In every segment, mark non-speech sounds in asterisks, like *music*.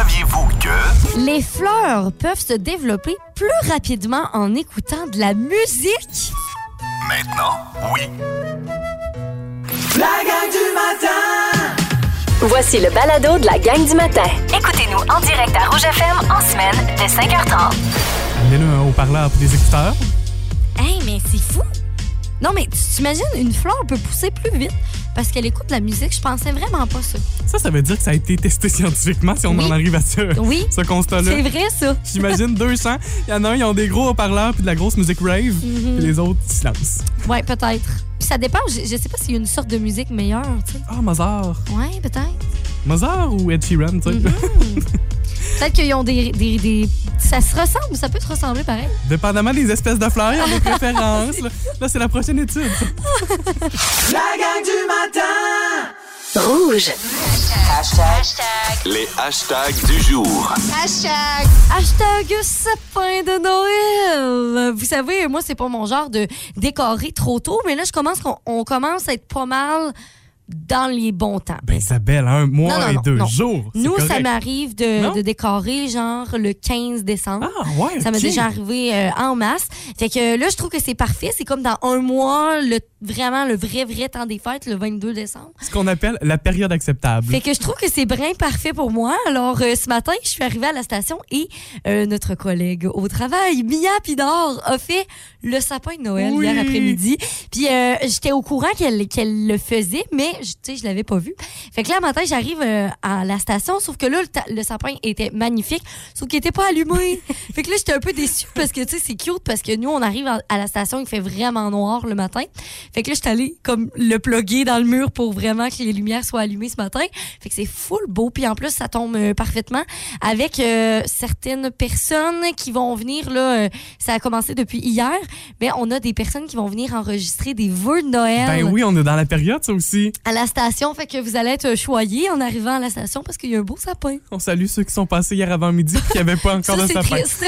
Saviez-vous que... Les fleurs peuvent se développer plus rapidement en écoutant de la musique? Maintenant, oui. La gang du matin! Voici le balado de la gang du matin. Écoutez-nous en direct à Rouge FM en semaine dès 5h30. Amenez-le un haut-parleur pour des écouteurs. Hey, mais c'est fou! Non, mais tu t'imagines, une fleur peut pousser plus vite? Parce qu'elle écoute la musique. Je pensais vraiment pas ça. Ça, ça veut dire que ça a été testé *laughs* scientifiquement si on Oui. en arrive à ça, Oui. ce constat-là. C'est vrai, ça. *laughs* J'imagine 200. Il y en a un, ils ont des gros haut-parleurs puis de la grosse musique rave. Mhm. Puis les autres, silence. Ouais, peut-être. Puis ça dépend. Je, je sais pas s'il y a une sorte de musique meilleure, tu sais. Ah, Mozart. Ouais, peut-être. Mozart ou Ed Sheeran, tu sais. Mhm. *laughs* Peut-être qu'ils ont des, des, des- Ça se ressemble, ça peut se ressembler pareil. Dépendamment des espèces de fleurs, il y a des préférences. Là, Là, c'est la prochaine étude. La gang du matin! Rouge. Les hashtags du jour. Hashtag sapin de Noël. Vous savez, moi, c'est pas mon genre de décorer trop tôt, mais là, je commence qu'on on commence à être pas mal dans les bons temps. Ben, Isabelle, un mois Non, non, et deux jours. Nous, ça m'arrive de, de décorer genre le 15 décembre. Ah, ouais. Ça m'est déjà arrivé euh, en masse. Fait que là, je trouve que c'est parfait. C'est comme dans un mois, le, vraiment le vrai, vrai temps des fêtes, le 22 décembre. Ce qu'on appelle la période acceptable. Fait que je trouve que c'est bien parfait pour moi. Alors, euh, ce matin, je suis arrivée à la station et euh, notre collègue au travail, Mia Pidor, a fait le sapin de Noël Oui. hier après-midi. Puis, j'étais au courant qu'elle qu'elle le faisait, mais je- tu sais, je l'avais pas vu. Fait que là, matin, j'arrive euh, à la station, sauf que là, le, ta- le sapin était magnifique, sauf qu'il était pas allumé. *laughs* fait que là, j'étais un peu déçue parce que, tu sais, c'est cute parce que nous, on arrive à, à la station, il fait vraiment noir le matin. Fait que là, je suis allée comme le plugger dans le mur pour vraiment que les lumières soient allumées ce matin. Fait que c'est full beau. Puis en plus, ça tombe euh, parfaitement avec euh, certaines personnes qui vont venir, là, euh, ça a commencé depuis hier, mais on a des personnes qui vont venir enregistrer des vœux de Noël Ben oui, on est dans la période, ça aussi. À la station. Fait que vous allez être choyés en arrivant à la station parce qu'il y a un beau sapin. On salue ceux qui sont passés hier avant midi et qui n'avaient pas *laughs* encore Ça, de sapin. triste.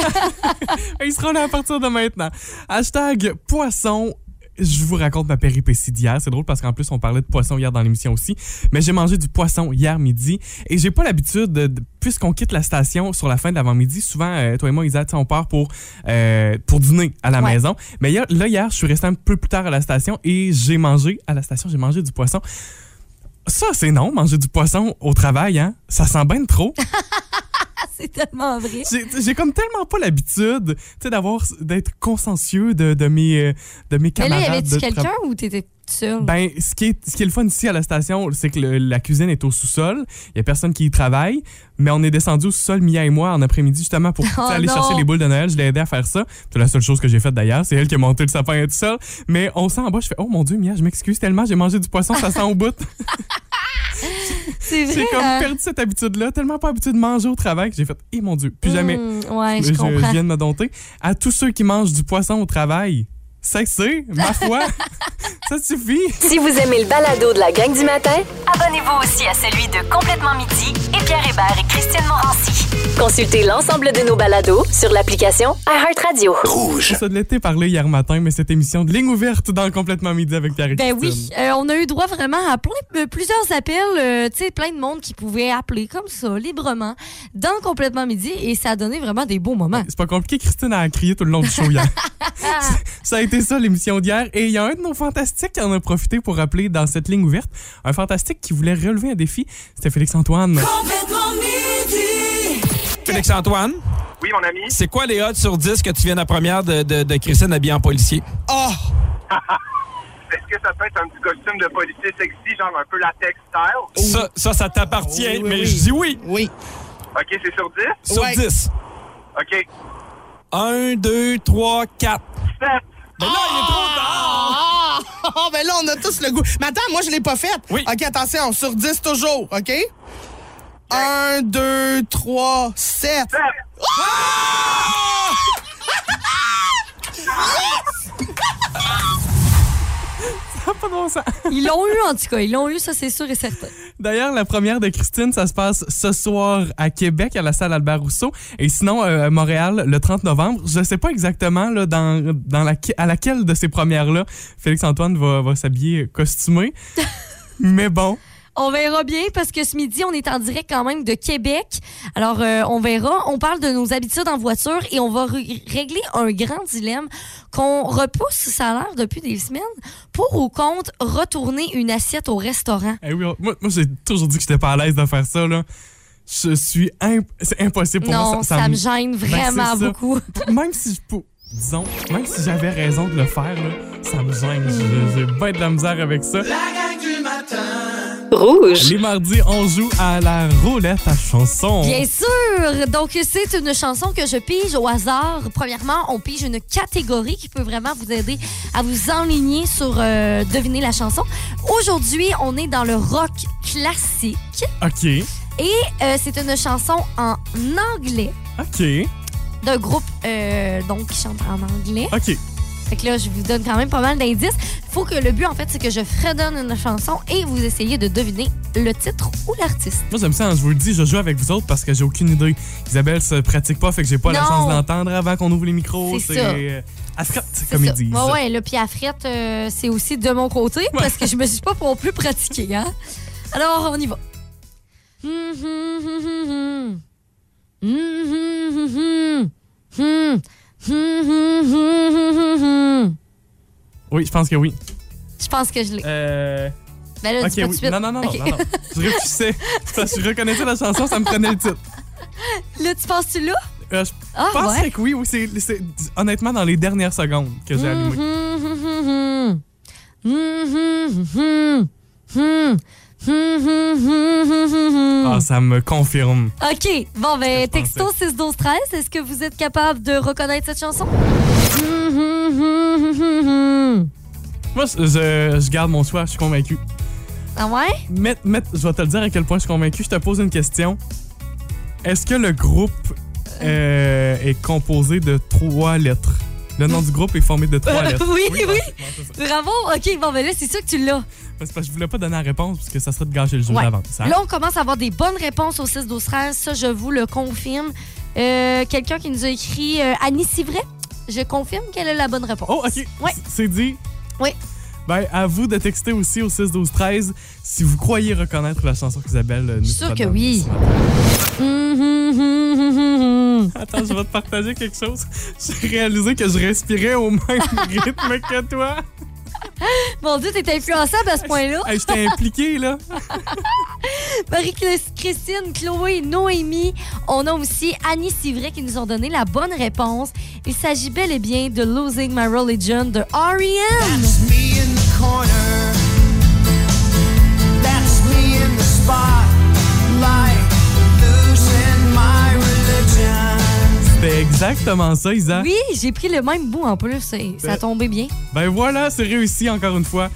*laughs* Ils seront là à partir de maintenant. Hashtag poisson. Je vous raconte ma péripétie d'hier. C'est drôle parce qu'en plus, on parlait de poisson hier dans l'émission aussi. Mais j'ai mangé du poisson hier midi et j'ai pas l'habitude, de, de- puisqu'on quitte la station sur la fin de l'avant-midi, souvent, euh, toi et moi, Isa, on part pour, euh, pour dîner à la Ouais. maison. Mais hier- là, hier, je suis resté un peu plus tard à la station et j'ai mangé, à la station, j'ai mangé du poisson. Ça, c'est non, manger du poisson au travail, hein? Ça sent bien trop. *laughs* c'est tellement vrai. J'ai comme tellement pas l'habitude, tu sais, d'avoir d'être consciencieux de, de mes euh, de mes Mais là, camarades. y avait-tu quelqu'un ou t'étais seul? Ben, ce qui, est, ce qui est le fun ici à la station, c'est que le- la cuisine est au sous-sol. Il y a personne qui y travaille, mais on est descendu au sous-sol, Mia et moi, en après-midi, justement, pour *laughs* Oh aller non! chercher les boules de Noël. Je l'ai aidé à faire ça. C'est la seule chose que j'ai faite d'ailleurs. C'est elle qui a monté le sapin tout seul. Mais on sent en bas, je fais, oh mon Dieu, Mia, je m'excuse tellement, j'ai mangé du poisson, ça sent au bout. *laughs* c'est vrai. j'ai comme hein? perdu cette habitude-là, tellement pas habitude de manger au travail que j'ai fait, eh mon Dieu, plus jamais. Hmm, ouais, je je, comprends. viens de me dompter. À tous ceux qui mangent du poisson au travail, cessez, ma foi, *laughs* ça suffit. Si vous aimez le balado de la gang du matin, Abonnez-vous aussi à celui de Complètement Midi et Pierre Hébert et Christine Morancy. consultez l'ensemble de nos balados sur l'application iHeartRadio. Rouge. Ça de l'été parlé hier matin, mais cette émission de ligne ouverte dans Complètement Midi avec Pierre et Ben Christine. oui, euh, on a eu droit vraiment à plein, euh, plusieurs appels, euh, tu sais, plein de monde qui pouvait appeler comme ça, librement, dans Complètement Midi, et ça a donné vraiment des beaux moments. C'est pas compliqué, Christine a crié tout le long du show hier. *laughs* ça a été ça l'émission d'hier. Et il y a un de nos fantastiques qui en a profité pour appeler dans cette ligne ouverte. Un fantastique qui voulait relever un défi. C'était Félix-Antoine. Complètement midi! Félix-Antoine, Oui, mon ami. c'est quoi les odds sur 10 que tu viennes à première de, de, de Christine habillée en policier? Oh! *laughs* Est-ce que ça peut être un petit costume de policier sexy, genre un peu latex style? Ça, ça, ça t'appartient, Oui, oui, mais oui. je dis oui. Oui. OK, c'est sur 10? Sur Ouais. 10. OK. 1, 2, 3, 4. 7. Mais là, il est trop tard. Ah! Oh, *laughs* ben là, on a tous le goût. Mais attends, moi, je l'ai pas faite. Oui. OK, attention, sur 10 toujours, OK? 1, 2, 3, 7. 7. Pas de bon sens. Ils l'ont eu, en tout cas, ils l'ont eu, ça c'est sûr et certain. D'ailleurs, la première de Christine, ça se passe ce soir à Québec, à la salle Albert Rousseau. Et sinon, euh, à Montréal, le 30 novembre. Je sais pas exactement là, dans, dans la, à laquelle de ces premières-là Félix-Antoine va, va s'habiller costumé. *laughs* Mais bon, On verra bien parce que ce midi, on est en direct quand même de Québec. Alors, euh, on verra. On parle de nos habitudes en voiture et on va ré- régler un grand dilemme qu'on repousse, ça a l'air, depuis des semaines. Pour ou contre retourner une assiette au restaurant? Eh oui, moi, moi, j'ai toujours dit que j'étais pas à l'aise de faire ça, là. Je suis. imp- C'est impossible pour non, moi. ça, me gêne Ben, vraiment ça. beaucoup. Même si je peux. Disons, même si j'avais raison de le faire, là, ça me gêne. J'ai- J'ai bien de la misère avec ça. La gang du matin. Rouge. Les mardis, on joue à la roulette à chansons. Bien sûr! Donc, c'est une chanson que je pige au hasard. Premièrement, on pige une catégorie qui peut vraiment vous aider à vous enligner sur euh, deviner la chanson. Aujourd'hui, on est dans le rock classique OK. et euh, c'est une chanson en anglais OK. d'un groupe euh, donc qui chante en anglais. OK. Fait que là, je vous donne quand même pas mal d'indices. Faut que le but, en fait, c'est que je fredonne une chanson et vous essayez de deviner le titre ou l'artiste. Moi, j'aime ça, hein, je vous le dis, je joue avec vous autres parce que j'ai aucune idée. Isabelle se pratique pas, fait que j'ai pas la Non. chance d'entendre avant qu'on ouvre les micros. C'est ça. euh, comme ils disent. Ouais, ouais, là, puis à frette, euh, c'est aussi de mon côté parce que je me suis pas non plus pratiquée, hein. Alors, on y va. *laughs* Oui, je pense que oui. Je pense que je l'ai. Euh. Ben là, Ok, oui. Non, non, non, non, non. Je réfléchissais. C'est *laughs* parce que je reconnaissais la chanson, ça me prenait le titre. Là, tu penses-tu là? Euh, je Ah, ouais. que oui, oui. C'est, c'est- honnêtement dans les dernières secondes que j'ai allumé. Ah, ça me confirme. OK. Bon, ben, texto 6 12 13 est-ce que vous êtes capable de reconnaître cette chanson? Moi, je, je- je garde mon choix, je suis convaincu. Ah ouais? Met- met- je vais te le dire à quel point je suis convaincu. Je te pose une question. Est-ce que le groupe euh, est composé de trois lettres? Le nom du groupe est formé de trois *laughs* lettres. oui, oui. ça. Bravo. OK, bon, ben là, c'est sûr que tu l'as. C'est parce que je voulais pas donner la réponse parce que ça serait de gâcher le jeu Ouais. d'avance. hein? Là, on commence à avoir des bonnes réponses au 6 12 13 Ça, je vous le confirme. Euh, Quelqu'un qui nous a écrit euh, Annie Civray. Je confirme qu'elle a la bonne réponse. Oh, OK. Ouais. C'est dit. Oui. Ben, à vous de texter aussi au 6 12 13 si vous croyez reconnaître la chanson qu'Isabelle euh, nous Je suis sûre que oui. Hum, *laughs* Attends, je vais te partager quelque chose. J'ai réalisé que je respirais au même *laughs* rythme que toi. Mon Dieu, t'es influençable à ce point-là. Hey, J'étais impliqué, là. *laughs* Marie-Christine, Chloé, Noémie. On a aussi Annie Civray qui nous ont donné la bonne réponse. Il s'agit bel et bien de Losing My Religion de R.E.M. me in the corner. That's me in the spotlight. Losing my religion. C'était exactement ça, Isa. Oui, j'ai pris le même bout en plus. et Ça a tombé bien. Ben voilà, c'est réussi encore une fois.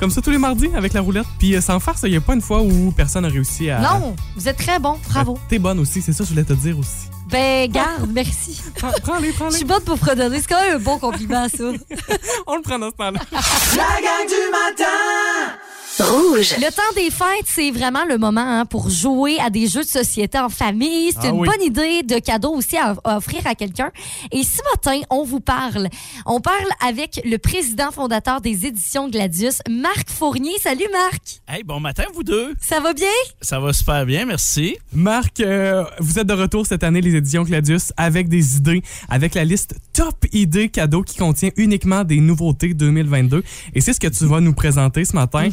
Comme ça tous les mardis avec la roulette. Puis euh, sans farce, il n'y a pas une fois où personne n'a réussi à. Non, vous êtes très bon. Bravo. T'es bonne aussi, c'est ça que je voulais te dire aussi. Ben, garde, merci. Prends- Prends-les, Je prends-les. suis bonne pour fredonner. C'est quand même un bon compliment, ça. *laughs* On le prend dans ce temps-là. La gang du matin. Rouge. Le temps des fêtes, c'est vraiment le moment hein, pour jouer à des jeux de société en famille. C'est Ah une oui. bonne idée de cadeau aussi à, à offrir à quelqu'un. Et ce matin, on vous parle. On parle avec le président fondateur des éditions Gladius, Marc Fournier. Salut Marc. Hey, bon matin, vous deux. Ça va bien? Ça va super bien, merci. Marc, euh, vous êtes de retour cette année, les éditions Gladius, avec des idées, avec la liste top idées cadeaux qui contient uniquement des nouveautés 2022. Et c'est ce que tu vas nous présenter ce matin.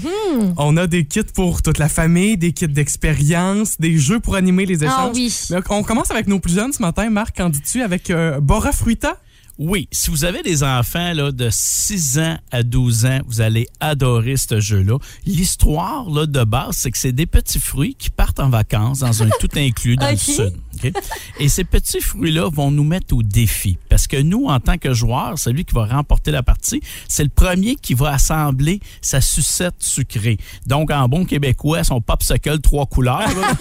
On a des kits pour toute la famille, des kits d'expérience, des jeux pour animer les échanges. Ah oui. On commence avec nos plus jeunes ce matin. Marc, qu'en dis-tu avec euh, Bora Fruita? Oui, si vous avez des enfants là, de 6 ans à 12 ans, vous allez adorer ce jeu-là. L'histoire là, de base, c'est que c'est des petits fruits qui partent en vacances dans un *laughs* tout inclus dans le sud. Et ces petits fruits-là vont nous mettre au défi. Parce que nous, en tant que joueurs, celui qui va remporter la partie, c'est le premier qui va assembler sa sucette sucrée. Donc, en bon québécois, son popsicle trois couleurs. là.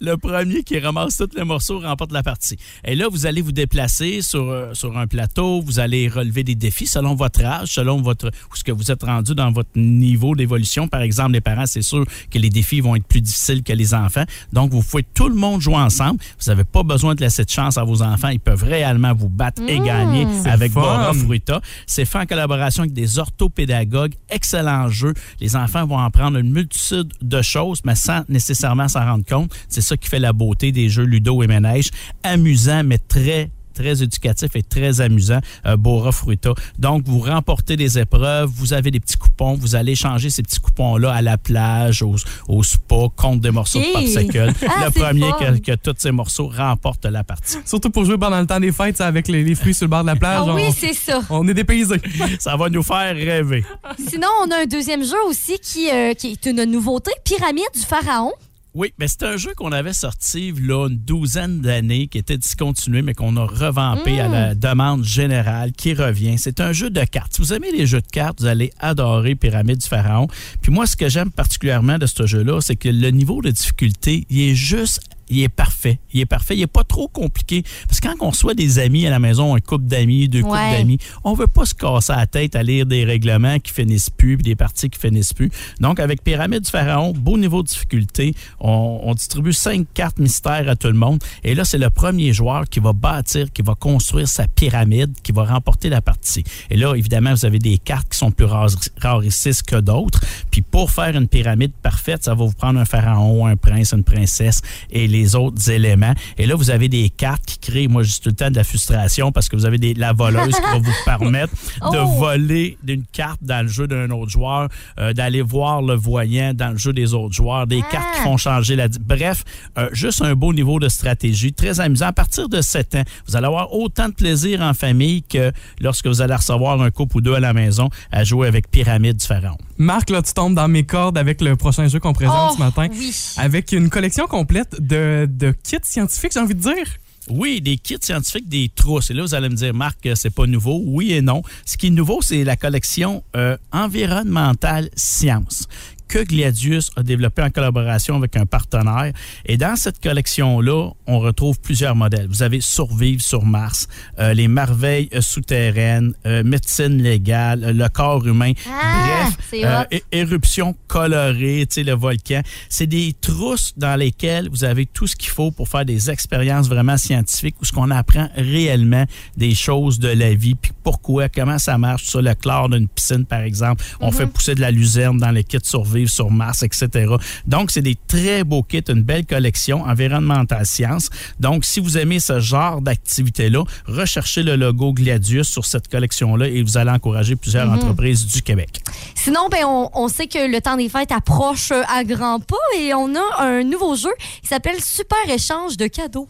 Le *laughs* premier qui ramasse tous les morceaux remporte la partie. Et là, vous allez vous déplacer sur, euh, sur un plateau, vous allez relever des défis selon votre âge, selon votre où ce que vous êtes rendu dans votre niveau d'évolution. Par exemple, les parents, c'est sûr que les défis vont être plus difficiles que les enfants. Donc, vous pouvez tout le monde jouer ensemble. Vous n'avez pas besoin de laisser de chance à vos enfants. Ils peuvent réellement vous battre et gagner avec fun. Bora Fruita. C'est fait en collaboration avec des orthopédagogues. Excellent jeu. Les enfants vont en prendre une multitude de choses, mais sans nécessairement s'en rendre compte. C'est ça qui fait la beauté des jeux Ludo et Ménage. Amusant, mais très très éducatif et très amusant, euh, Bora Fruita. Donc, vous remportez des épreuves, vous avez des petits coupons, vous allez changer ces petits coupons-là à la plage, au, au spa, contre des morceaux de popsicle. *laughs* Ah, le premier que, que tous ces morceaux remporte la partie. Surtout pour jouer pendant le temps des fêtes, avec les, les fruits sur le bord de la plage. Ah oui, on, c'est ça. on est dépaysés. *laughs* Ça va nous faire rêver. Sinon, on a un deuxième jeu aussi qui, euh, qui est une nouveauté, Pyramide du Pharaon. Oui, mais c'est un jeu qu'on avait sorti là une douzaine d'années, qui était discontinué, mais qu'on a revampé à la demande générale, qui revient. C'est un jeu de cartes. Si vous aimez les jeux de cartes, vous allez adorer Pyramide du Pharaon. Puis moi, ce que j'aime particulièrement de ce jeu-là, c'est que le niveau de difficulté, il est juste il est parfait. Il est parfait. Il est pas trop compliqué. Parce que quand on reçoit des amis à la maison, un couple d'amis, deux couples d'amis, on veut pas se casser la tête à lire des règlements qui finissent plus, puis des parties qui finissent plus. Donc, avec Pyramide du Pharaon, beau niveau de difficulté, on, on distribue cinq cartes mystères à tout le monde. Et là, c'est le premier joueur qui va bâtir, qui va construire sa pyramide, qui va remporter la partie. Et là, évidemment, vous avez des cartes qui sont plus rares- raricistes que d'autres. Puis pour faire une pyramide parfaite, ça va vous prendre un pharaon, un prince, une princesse et les autres éléments. Et là, vous avez des cartes qui créent, moi, juste tout le temps de la frustration parce que vous avez des, la voleuse qui va vous *laughs* permettre de Oh! voler d'une carte dans le jeu d'un autre joueur, euh, d'aller voir le voyant dans le jeu des autres joueurs, des cartes qui font changer la... Bref, euh, juste un beau niveau de stratégie, très amusant. À partir de 7 ans, vous allez avoir autant de plaisir en famille que lorsque vous allez recevoir un couple ou deux à la maison à jouer avec Pyramide du Pharaon. Marc, là, tu tombes dans mes cordes avec le prochain jeu qu'on présente Oh, ce matin. oui. Avec une collection complète de, de kits scientifiques, j'ai envie de dire. Oui, des kits scientifiques, des trousses. Et là, vous allez me dire, Marc, que c'est pas nouveau. Oui et non. Ce qui est nouveau, c'est la collection euh, environnementale science que Gladius a développé en collaboration avec un partenaire. Et dans cette collection-là, on retrouve plusieurs modèles. Vous avez Survivre sur Mars, euh, les merveilles souterraines, euh, médecine légale, euh, le corps humain. Ah, Bref, euh, éruption colorée, tu sais, le volcan. C'est des trousses dans lesquelles vous avez tout ce qu'il faut pour faire des expériences vraiment scientifiques où ce qu'on apprend réellement des choses de la vie, puis pourquoi, comment ça marche sur le chlore d'une piscine, par exemple. On fait pousser de la luzerne dans les kits sur Mars, etc. Donc, c'est des très beaux kits, une belle collection environnementale science. Donc, si vous aimez ce genre d'activité-là, recherchez le logo Gladius sur cette collection-là et vous allez encourager plusieurs entreprises du Québec. Sinon, ben, on, on sait que le temps des fêtes approche euh, à grands pas et on a un nouveau jeu qui s'appelle Super Échange de cadeaux.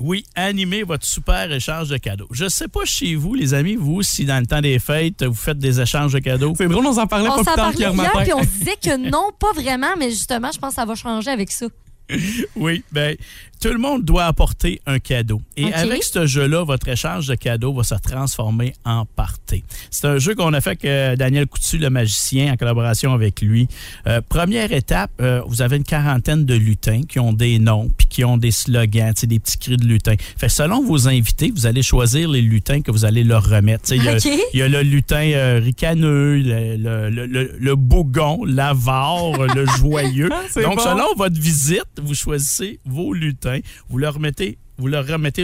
Oui, animez votre super échange de cadeaux. Je sais pas chez vous, les amis, vous, si dans le temps des fêtes, vous faites des échanges de cadeaux. C'est drôle, on s'en parlait On pas plus tard hier, matin. puis on se disait que non, pas vraiment, mais justement, je pense que ça va changer avec ça. Oui, ben tout le monde doit apporter un cadeau. Et avec ce jeu-là, votre échange de cadeaux va se transformer en party. C'est un jeu qu'on a fait avec euh, Daniel Coutu, le magicien, en collaboration avec lui. Euh, première étape, euh, vous avez une quarantaine de lutins qui ont des noms puis qui ont des slogans, des petits cris de lutins. Fait que selon vos invités, vous allez choisir les lutins que vous allez leur remettre. Il y, a- y le lutin ricaneux, le, le, le, bougon, l'avare, le *laughs* joyeux. Ah, Donc, bon. selon votre visite, vous choisissez vos lutins, vous leur remettez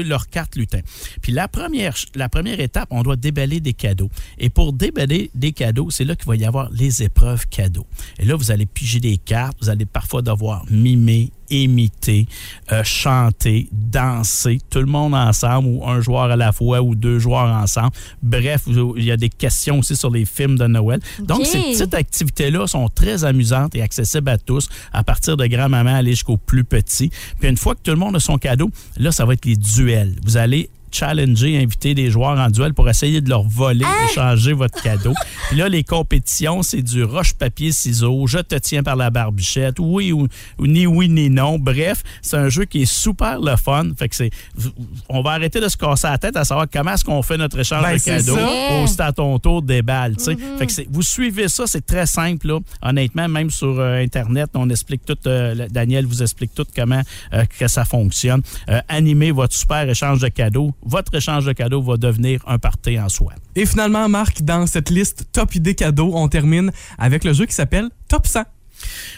leur carte lutin. Puis la première, la première étape, on doit déballer des cadeaux. Et pour déballer des cadeaux, c'est là qu'il va y avoir les épreuves cadeaux. Et là, vous allez piger des cartes, vous allez parfois devoir mimer, imiter, euh, chanter, danser, tout le monde ensemble ou un joueur à la fois ou deux joueurs ensemble. Bref, il y a des questions aussi sur les films de Noël. Donc, ces petites activités-là sont très amusantes et accessibles à tous, à partir de grand-maman aller jusqu'au plus petit. Puis une fois que tout le monde a son cadeau, là, ça va être les duels. Vous allez challenger, inviter des joueurs en duel pour essayer de leur voler, échanger votre cadeau. *laughs* Puis là, les compétitions, c'est du roche-papier-ciseaux, je te tiens par la barbichette, oui ou, ou ni oui ni non. Bref, c'est un jeu qui est super le fun. Fait que c'est, on va arrêter de se casser la tête à savoir comment est-ce qu'on fait notre échange Ben, de c'est cadeaux. ça. Au c'est à ton tour des balles. tu sais. Fait que c'est- vous suivez ça, c'est très simple. Là. Honnêtement, même sur euh, Internet, on explique tout, euh, Daniel vous explique tout comment euh, que ça fonctionne. Euh, animez votre super échange de cadeaux. Votre échange de cadeaux va devenir un party en soi. Et finalement, Marc, dans cette liste top idées cadeaux, on termine avec le jeu qui s'appelle Top 100.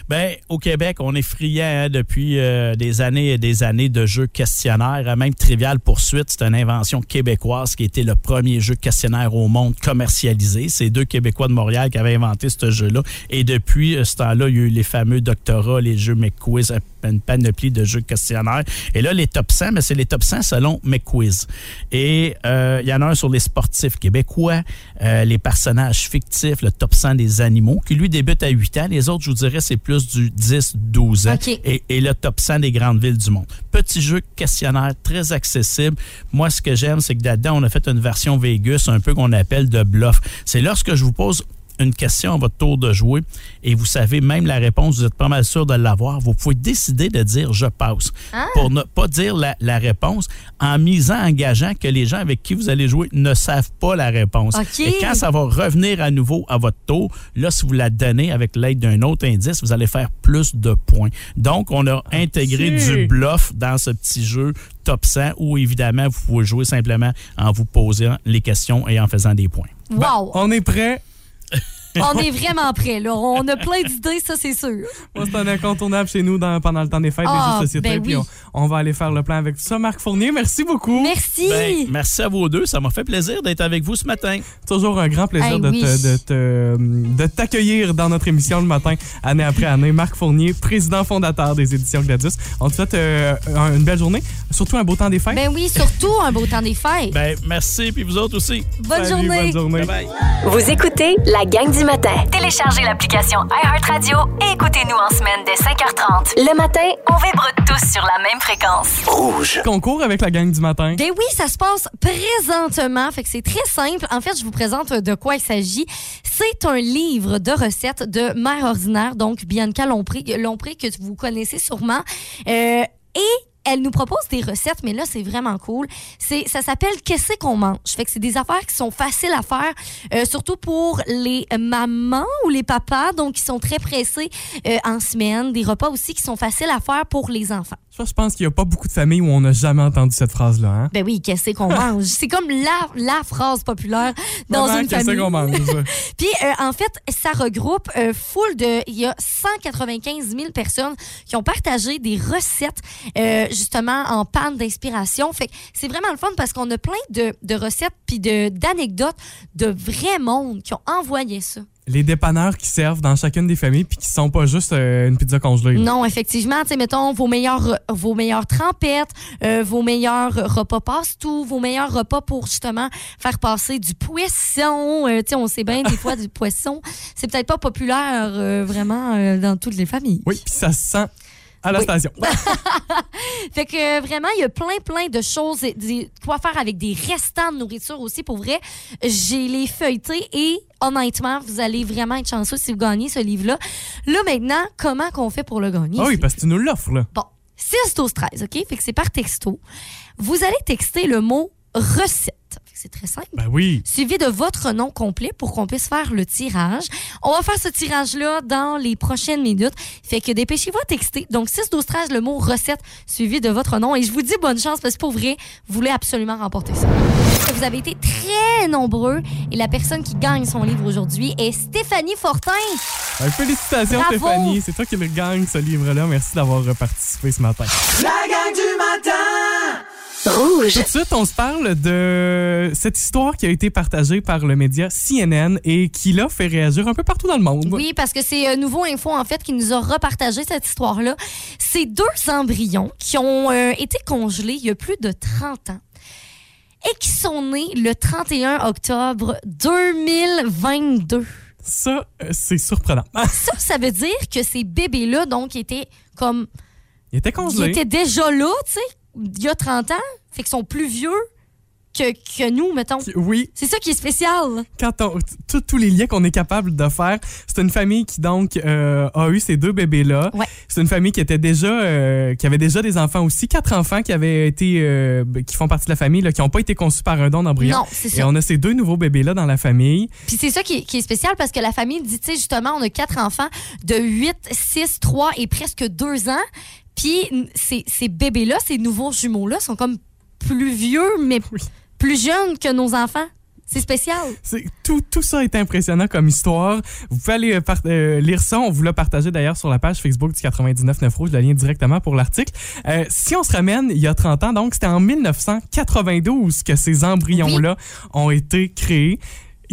Ben, au Québec, on est friand hein, depuis euh, des années et des années de jeux questionnaires. Euh, Même Trivial Poursuite, c'est une invention québécoise qui était le premier jeu questionnaire au monde commercialisé. C'est deux Québécois de Montréal qui avaient inventé ce jeu-là. Et depuis euh, ce temps-là, il y a eu les fameux doctorats, les jeux McQuiz, une panoplie de jeux questionnaires. Et là, les top 100, mais c'est les top 100 selon McQuiz. Et euh, il y en a un sur les sportifs québécois, euh, les personnages fictifs, le top 100 des animaux, qui lui débute à 8 ans. Les autres, je vous dirais, c'est plus du 10-12 ans. Et, et le top 100 des grandes villes du monde. Petit jeu questionnaire, très accessible. Moi, ce que j'aime, c'est que là-dedans, on a fait une version Vegas, un peu qu'on appelle de bluff. C'est lorsque je vous pose une question à votre tour de jouer et vous savez même la réponse, vous êtes pas mal sûr de l'avoir, vous pouvez décider de dire je passe pour ne pas dire la, la réponse en misant, engageant que les gens avec qui vous allez jouer ne savent pas la réponse. Et quand ça va revenir à nouveau à votre tour, là, si vous la donnez avec l'aide d'un autre indice, vous allez faire plus de points. Donc, on a intégré du bluff dans ce petit jeu top 100 où, évidemment, vous pouvez jouer simplement en vous posant les questions et en faisant des points. Wow! On est prêt. *laughs* On est vraiment prêts, là. On a plein d'idées, ça, c'est sûr. Moi, c'est un incontournable chez nous dans- pendant le temps des fêtes Ah, des jeux de société. ben Puis on, on va aller faire le plan avec tout ça. Marc Fournier, merci beaucoup. Merci! Ben, merci à vous deux. Ça m'a fait plaisir d'être avec vous ce matin. Toujours un grand plaisir Hey, de, oui. te- de, te- de t'accueillir dans notre émission le matin, année après année. Marc Fournier, président fondateur des éditions Gladius. On te souhaite euh, un- une belle journée, surtout un beau temps des fêtes. Ben oui, surtout un beau temps des fêtes. Ben, merci, puis vous autres aussi. bonne Salut, journée! bonne journée. Bye bye. Vous écoutez la gang du matin. Téléchargez l'application iHeartRadio et écoutez-nous en semaine dès 5h30. Le matin, On vibre tous sur la même fréquence. Rouge. Concours avec la gang du matin. Ben oui, ça se passe présentement. Fait que c'est très simple. En fait, je vous présente de quoi il s'agit. C'est un livre de recettes de mère ordinaire, donc Bianca Lompré, Lompré que vous connaissez sûrement. Euh, et elle nous propose des recettes, mais là, c'est vraiment cool. C'est, ça s'appelle Qu'est-ce qu'on mange? Fait que c'est des affaires qui sont faciles à faire, euh, surtout pour les mamans ou les papas, donc qui sont très pressés euh, en semaine. Des repas aussi qui sont faciles à faire pour les enfants. Ça, je pense qu'il n'y a pas beaucoup de familles où on n'a jamais entendu cette phrase-là. Hein? Ben oui, qu'est-ce qu'on *laughs* mange? C'est comme la, la phrase populaire dans Maman, une qu'est-ce famille. qu'on mange? *laughs* Puis, euh, en fait, ça regroupe euh, full de... Il y a 195 000 personnes qui ont partagé des recettes, euh, justement, en panne d'inspiration. Fait que c'est vraiment le fun parce qu'on a plein de, de recettes puis de- d'anecdotes de vrais mondes qui ont envoyé ça. Les dépanneurs qui servent dans chacune des familles puis qui sont pas juste euh, une pizza congelée. Non, effectivement, tu sais, mettons vos meilleurs, vos meilleures trempettes, euh, vos meilleurs repas passe-tout, vos meilleurs repas pour justement faire passer du poisson. Euh, tu sais, on sait bien, des fois, du poisson, c'est peut-être pas populaire euh, vraiment dans toutes les familles. Oui, puis ça se sent à la Oui. station. *laughs* Fait que vraiment, il y a plein, plein de choses, des- quoi faire avec des restants de nourriture aussi. Pour vrai, j'ai les feuilletés et honnêtement, vous allez vraiment être chanceux si vous gagnez ce livre-là. Là, maintenant, comment qu'on fait pour le gagner? Ah oui, parce que tu nous l'offres, là. Bon, 6 12 13, OK? Fait que c'est par texto. Vous allez texter le mot recette. C'est très simple. Ben oui. Suivi de votre nom complet pour qu'on puisse faire le tirage. On va faire ce tirage-là dans les prochaines minutes. Fait que dépêchez-vous à texter. Donc, 6 12 13, le mot recette suivi de votre nom. Et je vous dis bonne chance parce que pour vrai, vous voulez absolument remporter ça. Vous avez été très nombreux et la personne qui gagne son livre aujourd'hui est Stéphanie Fortin. Ben, félicitations, Bravo. Stéphanie. C'est toi qui le gagne, ce livre-là. Merci d'avoir participé ce matin. La gang du matin rouge. Tout de suite, on se parle de cette histoire qui a été partagée par le média CNN et qui l'a fait réagir un peu partout dans le monde. Oui, parce que c'est euh, Nouveau Info, en fait, qui nous a repartagé cette histoire-là. C'est deux embryons qui ont euh, été congelés il y a plus de 30 ans et qui sont nés le 31 octobre 2022. Ça, euh, c'est surprenant. *laughs* Ça, ça veut dire que ces bébés-là, donc, étaient comme... Il était Ils congelé. étaient déjà là, tu sais, il y a 30 ans. Fait qu'ils sont plus vieux que, que nous, mettons. Oui, C'est ça qui est spécial. quand on, tous- tous les liens qu'on est capable de faire, c'est une famille qui donc euh, a eu ces deux bébés-là. Ouais. C'est une famille qui était déjà, euh, qui avait déjà des enfants aussi, quatre enfants qui avaient été, euh, qui font partie de la famille, là, qui n'ont pas été conçus par un don d'embryon. Non, c'est Et ça. on a ces deux nouveaux bébés-là dans la famille. Puis c'est ça qui est, qui est spécial parce que la famille dit, tu sais, justement, on a quatre enfants de 8, 6, 3 et presque 2 ans. Puis ces, ces bébés-là, ces nouveaux jumeaux-là, sont comme plus vieux, mais plus jeunes que nos enfants. C'est spécial. Tout, tout ça est impressionnant comme histoire. Vous pouvez aller euh, euh, lire ça. On vous l'a partagé d'ailleurs sur la page Facebook du 99.9 Rouge, le lien directement pour l'article. Euh, si on se ramène il y a 30 ans, donc c'était en 1992 que ces embryons-là ont été créés.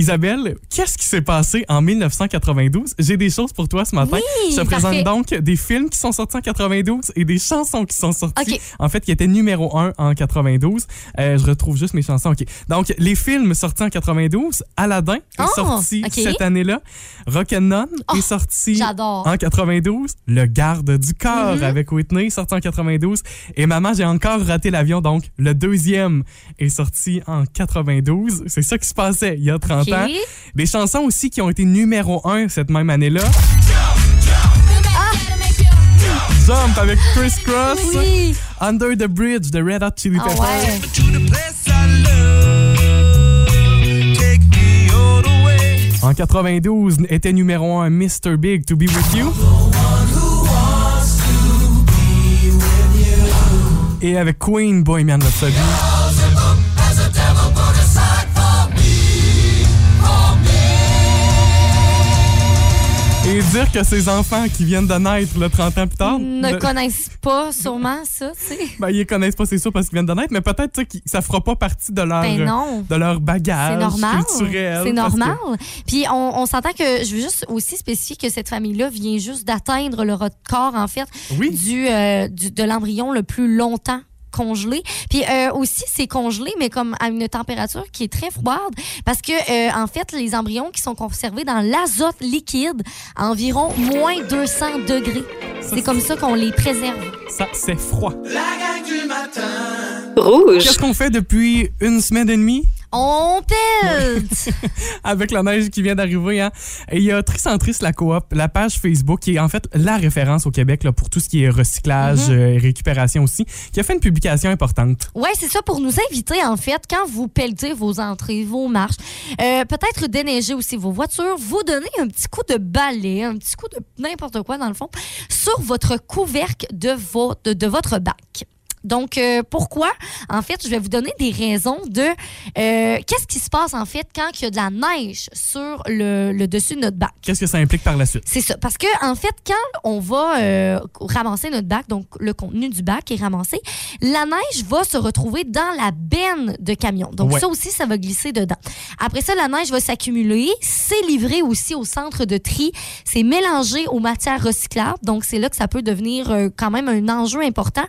Isabelle, qu'est-ce qui s'est passé en 1992? J'ai des choses pour toi ce matin. Oui, Je te présente parfait. donc des films qui sont sortis en 92 et des chansons qui sont sorties. En fait, qui étaient numéro 1 en 92. Euh, je retrouve juste mes chansons. OK. Donc, les films sortis en 92, Aladdin est Oh, sorti cette année-là. Rock'n'None Oh, est sorti en 92. Le garde du corps Mhm. avec Whitney sorti en 92. Et Maman, j'ai encore raté l'avion. Donc, le deuxième est sorti en 92. C'est ça qui se passait il y a 30 OK. Des chansons aussi qui ont été numéro 1 cette même année-là. Jump avec Chris Cross. Oui. Under the Bridge de Red Hot Chili Ah Peppers. ouais. En 92, était numéro 1 Mr. Big to be with you. Et avec Queen, Bohemian Rhapsody. Et dire que ces enfants qui viennent de naître le 30 ans plus tard, Ne connaissent pas sûrement ça, tu sais. ben, ils connaissent pas, c'est sûr, parce qu'ils viennent de naître, mais peut-être qu'ils- ça fera pas partie de leur, Ben non. de leur bagage C'est normal. culturel. C'est que- normal. Puis on, on s'entend que je veux juste aussi spécifier que cette famille-là vient juste d'atteindre le record, en fait, Oui. du, euh, du- de l'embryon le plus longtemps congelé. Puis euh, aussi, c'est congelé, mais comme à une température qui est très froide, parce que euh, en fait, les embryons qui sont conservés dans l'azote liquide à environ moins 200 degrés. C'est comme ça qu'on les préserve. Ça, c'est froid. La gang du matin. Rouge. Qu'est-ce qu'on fait depuis une semaine et demie? On pète! *laughs* avec la neige qui vient d'arriver. Hein? Et il y a Tricentris, la coop, la page Facebook, qui est en fait la référence au Québec là, pour tout ce qui est recyclage Mhm. euh, et récupération aussi, qui a fait une publication importante. Ouais, c'est ça pour nous inviter en fait quand vous pelletez vos entrées, vos marches, euh, peut-être déneiger aussi vos voitures, vous donner un petit coup de balai, un petit coup de n'importe quoi dans le fond sur votre couvercle de de votre bac. Donc, euh, pourquoi? En fait, je vais vous donner des raisons de euh, qu'est-ce qui se passe en fait quand il y a de la neige sur le, le dessus de notre bac? Qu'est-ce que ça implique par la suite? C'est ça. Parce que, en fait, quand on va euh, ramasser notre bac, donc le contenu du bac est ramassé, la neige va se retrouver dans la benne de camion. Donc, Ouais. ça aussi, ça va glisser dedans. Après ça, la neige va s'accumuler. C'est livré aussi au centre de tri. C'est mélangé aux matières recyclables. Donc, c'est là que ça peut devenir quand même un enjeu important.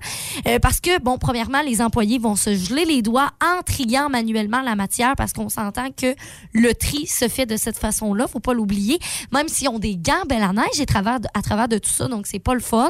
Parce que, bon, premièrement, les employés vont se geler les doigts en triant manuellement la matière parce qu'on s'entend que le tri se fait de cette façon-là. Faut pas l'oublier. Même s'ils ont des gants, ben, la neige est à travers de, à travers de tout ça, donc c'est pas le fun.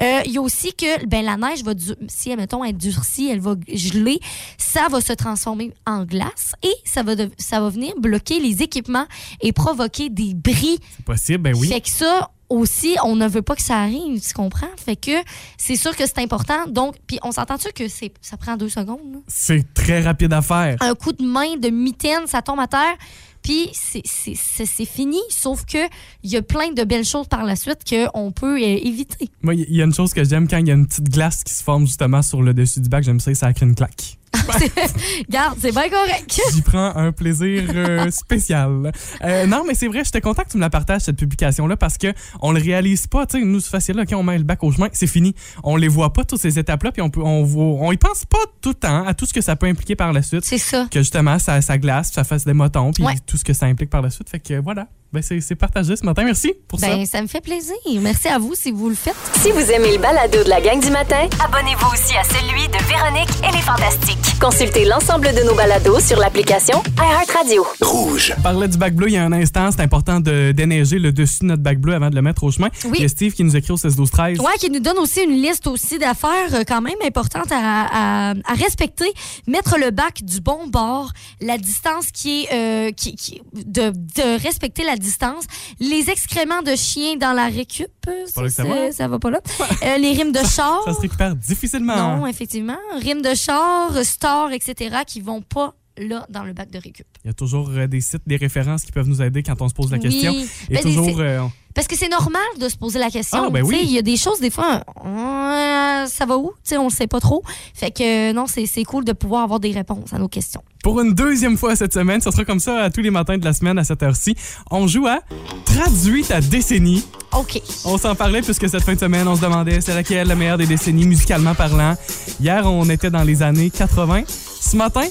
Euh, Il y a aussi que ben, la neige va, du- si, admettons, elle durcit, elle va geler, ça va se transformer en glace et ça va, de- ça va venir bloquer les équipements et provoquer des bris. C'est possible, ben oui. Fait que ça aussi, on ne veut pas que ça arrive, tu comprends? Fait que c'est sûr que c'est important. Donc, puis on s'entend-tu que c'est, ça prend deux secondes? C'est très rapide à faire. un coup de main de mitaine, ça tombe à terre. Puis c'est- c'est c'est- c'est fini, sauf que il y a plein de belles choses par la suite qu'on peut euh, éviter. Moi, il y a une chose que j'aime quand il y a une petite glace qui se forme justement sur le dessus du bac. J'aime ça, ça crée une claque. Regarde, c'est bien correct. J'y prends un plaisir euh, spécial. Euh, non, mais c'est vrai, j'étais content que tu me la partages, cette publication-là, parce que on le réalise pas. Tu sais, nous, c'est facile, là, quand on met le bac au chemin, c'est fini. On les voit pas, toutes ces étapes-là, puis on, peut, on, voit- on y pense pas tout le temps à tout ce que ça peut impliquer par la suite. C'est ça. Que justement, ça, ça glace, puis ça fasse des motons, puis Ouais. tout ce que ça implique par la suite. Fait que voilà, ben, c'est c'est partagé ce matin. Merci pour ça. Ben, ça me fait plaisir. Merci à vous si vous le faites. Si vous aimez le balado de la gang du matin, Abonnez-vous aussi à celui de Véronique et les Fantastiques. Consultez l'ensemble de nos balados sur l'application iHeartRadio. Rouge. On parlait du bac bleu il y a un instant. C'est important de déneiger le dessus de notre bac bleu avant de le mettre au chemin. Oui. Il y a Steve qui nous écrit au 16 12 13 Ouais, qui nous donne aussi une liste aussi d'affaires euh, quand même importantes à, à- à respecter. Mettre le bac du bon bord, la distance qui est euh, qui, qui- de, de respecter la distance, les excréments de chiens dans la récup, ça va? ça va pas là. Euh, les rimes de char. Ça se récupère difficilement. Non, effectivement. Rimes de char, stores, etc. qui vont pas là dans le bac de récup. Il y a toujours euh, des sites, des références qui peuvent nous aider quand on se pose la Oui. question. Et Ben, toujours. euh, Parce que c'est normal de se poser la question. Ah, ben oui. Il y a des choses, des fois, euh, ça va où? Tu sais, on le sait pas trop. Fait que euh, non, c'est c'est cool de pouvoir avoir des réponses à nos questions. Pour une deuxième fois cette semaine, ce sera comme ça tous les matins de la semaine à cette heure-ci. On joue à Traduis ta décennie. OK. On s'en parlait puisque cette fin de semaine, on se demandait c'est laquelle la meilleure des décennies musicalement parlant? Hier, on était dans les années 80. Ce matin,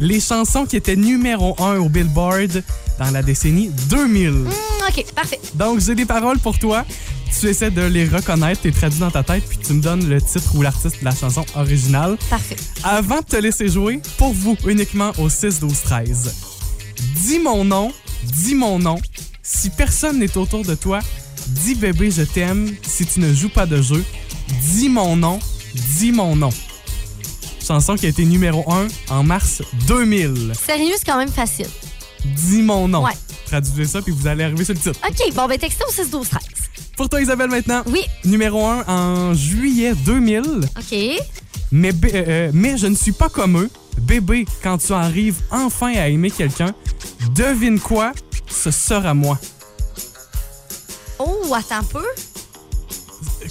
les chansons qui étaient numéro 1 au Billboard dans la décennie 2000. Hmm, OK, parfait. Donc, j'ai des paroles pour toi. Tu essaies de les reconnaître, tu les traduis dans ta tête, puis tu me donnes le titre ou l'artiste de la chanson originale. Parfait. Avant de te laisser jouer, pour vous, uniquement au 6, 12, 13. Dis mon nom, dis mon nom. Si personne n'est autour de toi, dis bébé, je t'aime. Si tu ne joues pas de jeu, dis mon nom, dis mon nom. Chanson qui a été numéro 1 en mars 2000. Sérieux, c'est quand même facile. Dis mon nom. Ouais. Traduisez ça, puis vous allez arriver sur le titre. OK, bon, ben texto au 6 12 13 Pour toi, Isabelle, maintenant. Oui. Numéro 1 en juillet 2000. OK. Mais, euh, euh, mais je ne suis pas comme eux. Bébé, quand tu arrives enfin à aimer quelqu'un, devine quoi? Ce sera moi. Oh, attends un peu.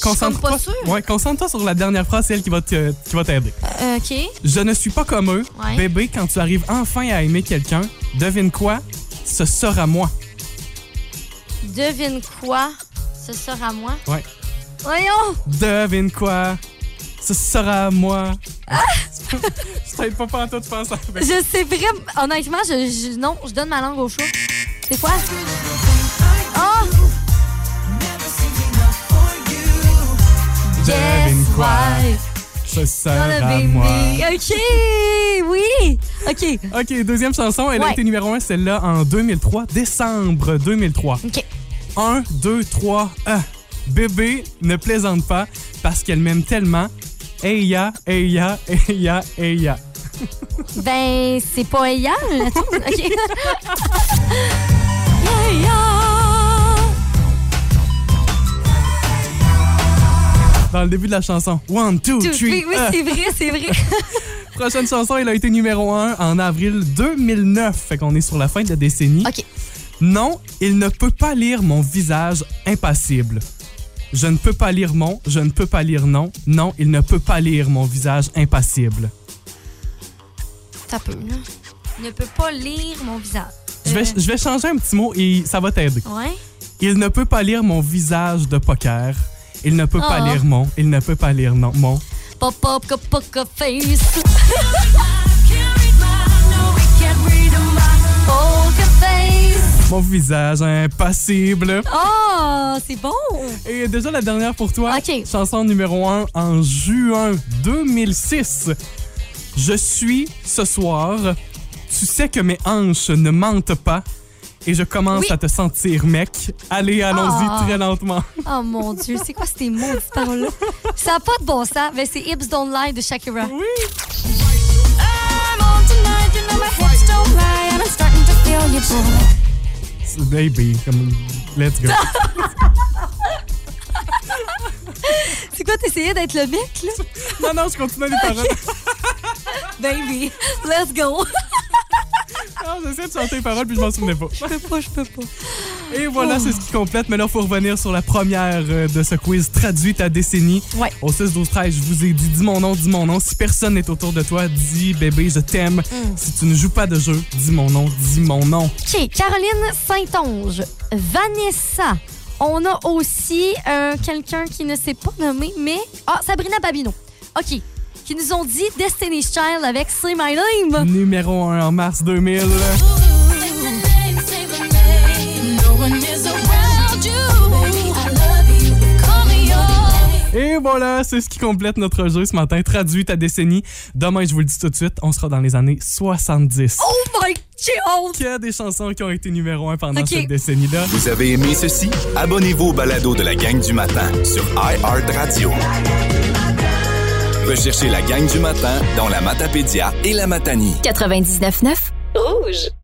Concentre-toi pas sûre. ouais, concentre-toi sur la dernière phrase, c'est elle qui va te- qui va t'aider. Euh, OK. Je ne suis pas comme eux. Ouais. Bébé, quand tu arrives enfin à aimer quelqu'un, devine quoi? Ce sera moi. Devine quoi? Ce sera moi? Ouais. Voyons! Devine quoi? Ce sera moi. *laughs* je t'aide pas tout, je pense. Je sais vraiment. Honnêtement, je, je- non, je donne ma langue au chat. C'est quoi? Oh! Devine quoi? Be moi. me. OK! Oui! OK. OK, deuxième chanson, elle a été numéro 1, celle-là, en 2003, décembre 2003. OK. 1, 2, 3, ah. Bébé ne plaisante pas parce qu'elle m'aime tellement. Eya, eya, eya, eya. *laughs* Ben, c'est pas la toune. OK. *laughs* le début de la chanson. 1, 2, Tout- 3, Oui, oui, c'est vrai, *laughs* c'est vrai. Prochaine chanson, elle a été numéro 1 en avril 2009. Fait qu'on est sur la fin de la décennie. OK. Non, il ne peut pas lire mon visage impassible. Je ne peux pas lire mon, je ne peux pas lire non. Non, il ne peut pas lire mon visage impassible. Ça peut. Ne peut pas lire mon visage. Je vais, je vais changer un petit mot et ça va t'aider. Ouais. Il ne peut pas lire mon visage de poker. Il ne peut pas Oh. lire mon. Il ne peut pas lire non. Mon. Pop, pop, pop, *laughs* face. Mon visage impassible. Oh, c'est bon. Et déjà la dernière pour toi. OK. Chanson numéro 1 en juin 2006. Je suis ce soir. Tu sais que mes hanches ne mentent pas. Et je commence Oui. à te sentir mec. Allez, allons-y Ah. très lentement. Oh mon Dieu, c'est quoi ces mots, paroles-là? Ça n'a pas de bon sens, mais c'est Hips Don't Lie de Shakira. Oui. Baby, comme let's go. *laughs* Quoi, t'essayais d'être le mec, là? *laughs* non, non, je continue les paroles. *laughs* Baby, let's go. *laughs* Non, j'essaie de chanter les paroles puis je m'en souvenais pas. Je peux pas, je peux pas. Et voilà, c'est ce qui complète. Mais là, il faut revenir sur la première euh, de ce quiz Traduit ta décennie. Ouais. Au 6 12 13 je vous ai dit dis mon nom, dis mon nom. Si personne n'est autour de toi, dis bébé, je t'aime. Si tu ne joues pas de jeu, dis mon nom, dis mon nom. OK, Caroline Saint-Onge, Vanessa. On a aussi euh, quelqu'un qui ne s'est pas nommé, mais... Ah, Sabrina Babino. OK, qui nous ont dit Destiny's Child avec Say My Name. Numéro 1 en mars 2000. Et voilà, c'est ce qui complète notre jeu ce matin. Traduit ta décennie. Demain, je vous le dis tout de suite, on sera dans les années 70. Oh my god! Qu'il y a des chansons qui ont été numéro un pendant cette décennie-là. Vous avez aimé ceci? Abonnez-vous au balado de la gang du matin sur iHeartRadio. Recherchez la gang du matin dans la Matapédia et la Matanie. 99.9 Rouge.